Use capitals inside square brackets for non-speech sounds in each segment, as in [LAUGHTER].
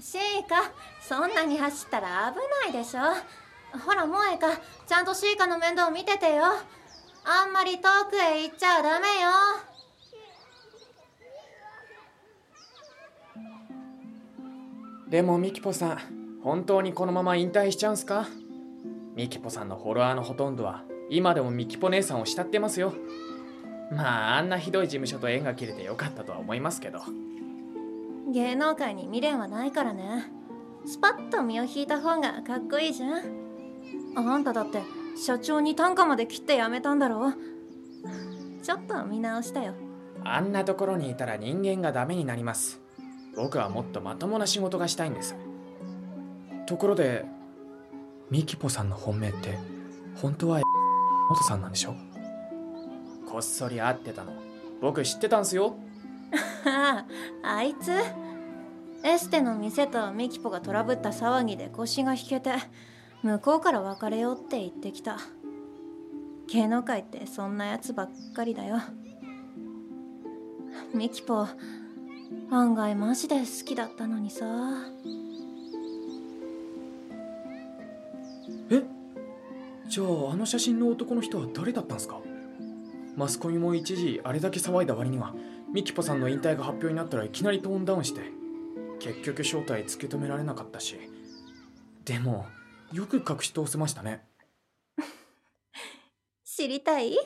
シーカそんなに走ったら危ないでしょ。ほら萌香ちゃんとシーカの面倒見ててよ。あんまり遠くへ行っちゃダメよ。でもミキポさん本当にこのまま引退しちゃうんすか？ミキポさんのフォロワーのほとんどは今でもミキポ姉さんを慕ってますよ。まああんなひどい事務所と縁が切れてよかったとは思いますけど。芸能界に未練はないからね。スパッと身を引いた方がかっこいいじゃん。あんただって社長に単価まで切って辞めたんだろ。ちょっと見直したよ。あんなところにいたら人間がダメになります。僕はもっとまともな仕事がしたいんです。ところでミキポさんの本命って本当は元さんなんでしょ？こっそり会ってたの。僕知ってたんすよ。あ [LAUGHS] ああいつエステの店とミキポがトラブった騒ぎで腰が引けて向こうから別れようって言ってきた。芸能界ってそんなやつばっかりだよ。ミキポ案外マジで好きだったのにさ。え？じゃああの写真の男の人は誰だったんすか？マスコミも一時あれだけ騒いだ割にはミキポさんの引退が発表になったらいきなりトーンダウンして。結局正体突き止められなかったしでもよく隠し通せましたね。[LAUGHS] 知りたい？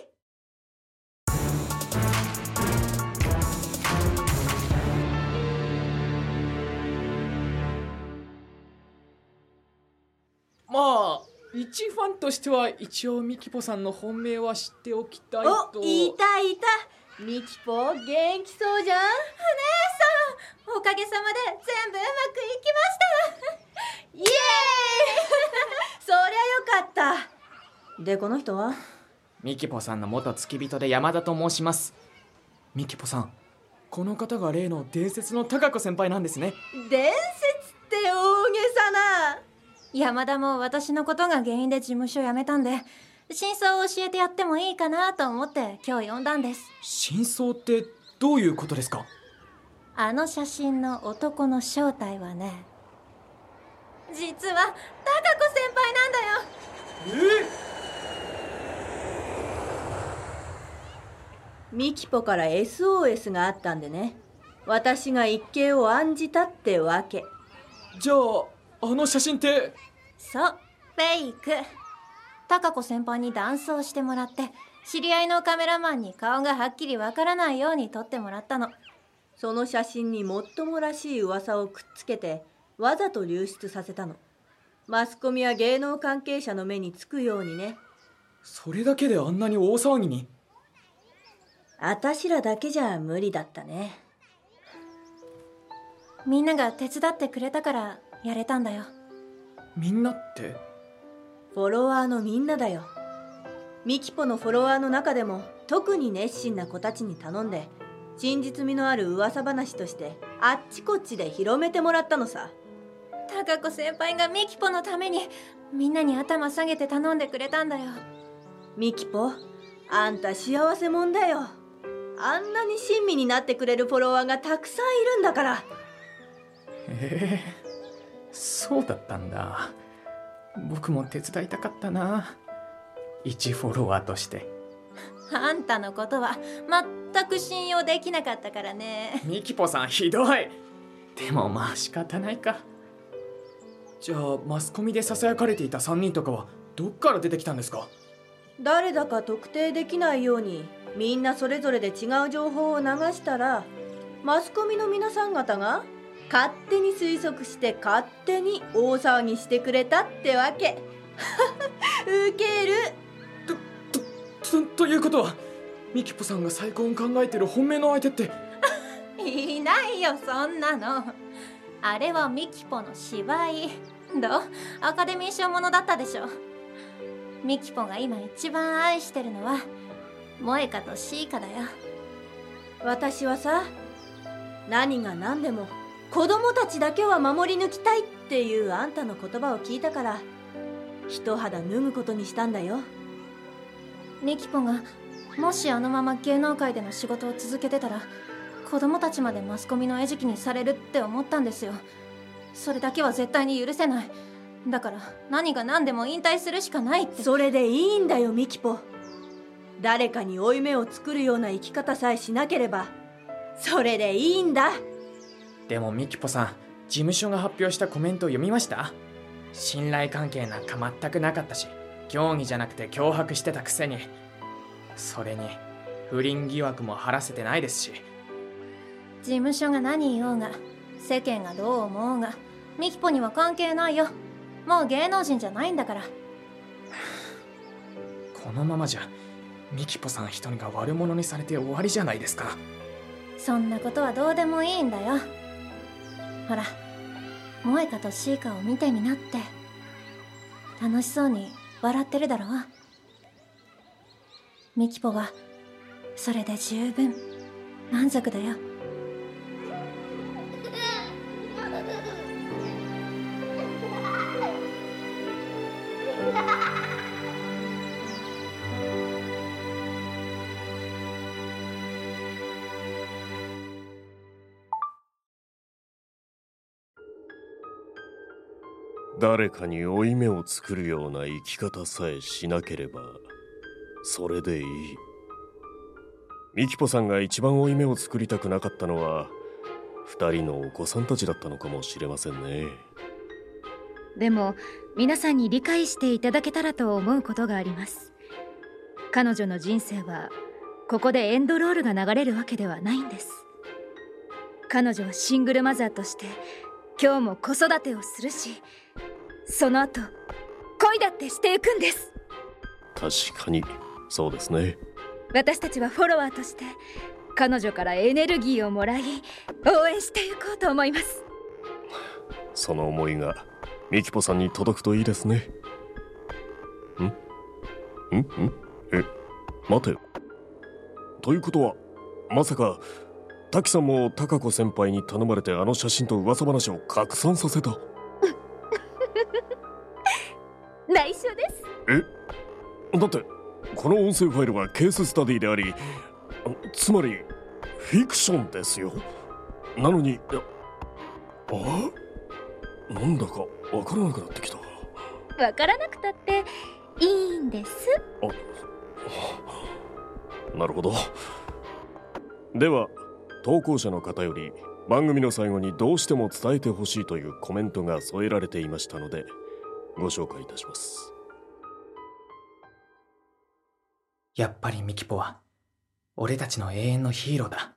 まあ一ファンとしては一応ミキポさんの本命は知っておきたいと。おいたいた。ミキポ元気そうじゃん。おかげさまで全部うまくいきました。イエーイ。[LAUGHS] そりゃよかった。でこの人は？ミキポさんの元付き人で山田と申します。ミキポさんこの方が例の伝説の高子先輩なんですね。伝説って大げさな。山田も私のことが原因で事務所辞めたんで真相を教えてやってもいいかなと思って今日呼んだんです。真相ってどういうことですか？あの写真の男の正体はね。実は高子先輩なんだよ。ミキポから SOS があったんでね。私が一計を案じたってわけ。じゃああの写真って？そうフェイク。高子先輩にダンスをしてもらって知り合いのカメラマンに顔がはっきりわからないように撮ってもらったのその写真にもっともらしい噂をくっつけてわざと流出させたの。マスコミは芸能関係者の目につくようにね。それだけであんなに大騒ぎに？あたしらだけじゃ無理だったね。みんなが手伝ってくれたからやれたんだよ。みんなって？フォロワーのみんなだよ。ミキポのフォロワーの中でも特に熱心な子たちに頼んで真実味のある噂話としてあっちこっちで広めてもらったのさ。高子先輩がミキポのためにみんなに頭下げて頼んでくれたんだよ。ミキポあんた幸せもんだよ。あんなに親身になってくれるフォロワーがたくさんいるんだから。へえそうだったんだ。僕も手伝いたかったな。一フォロワーとしてあんたのことは全く信用できなかったからね。ミキポさんひどい。でもまあ仕方ないか。じゃあマスコミでささやかれていた3人とかはどっから出てきたんですか？誰だか特定できないようにみんなそれぞれで違う情報を流したらマスコミの皆さん方が勝手に推測して勝手に大騒ぎしてくれたってわけ。[LAUGHS] ウケるとということはミキポさんが再婚考えてる本命の相手って。[LAUGHS] いないよそんなの。あれはミキポの芝居。どう？アカデミー賞ものだったでしょ。ミキポが今一番愛してるのは萌香とシーカだよ。私はさ何が何でも子供たちだけは守り抜きたいっていうあんたの言葉を聞いたから一肌脱ぐことにしたんだよミキポがもしあのまま芸能界での仕事を続けてたら子供たちまでマスコミの餌食にされるって思ったんですよ。それだけは絶対に許せない。だから何が何でも引退するしかないって。それでいいんだよミキポ。誰かに負い目を作るような生き方さえしなければそれでいいんだ。でもミキポさん事務所が発表したコメントを読みました？信頼関係なんか全くなかったし競技じゃなくて脅迫してたくせに。それに不倫疑惑も晴らせてないですし。事務所が何言おうが世間がどう思おうがミキポには関係ないよ。もう芸能人じゃないんだから。[SIGHS] このままじゃミキポさん一人が悪者にされて終わりじゃないですか。そんなことはどうでもいいんだよ。ほら萌香とシーカを見てみなって。楽しそうに笑ってるだろミキポはそれで十分満足だよ。誰かに負い目を作るような生き方さえしなければそれでいい。ミキポさんが一番負い目を作りたくなかったのは二人のお子さんたちだったのかもしれませんね。でも皆さんに理解していただけたらと思うことがあります。彼女の人生はここでエンドロールが流れるわけではないんです。彼女はシングルマザーとして今日も子育てをするしその後恋だってしていくんです。確かにそうですね。私たちはフォロワーとして彼女からエネルギーをもらい応援していこうと思います。その思いがミキポさんに届くといいですね。ん？ん？ん？え待て。よということはまさか滝さんも貴子先輩に頼まれてあの写真と噂話を拡散させた。[LAUGHS] 内緒です。え？だってこの音声ファイルはケーススタディでありつまりフィクションですよ。なのにあ？なんだかわからなくなってきた。わからなくたっていいんです。あ。なるほど。では投稿者の方より番組の最後にどうしても伝えてほしいというコメントが添えられていましたのでご紹介いたします。やっぱりミキポは俺たちの永遠のヒーローだ。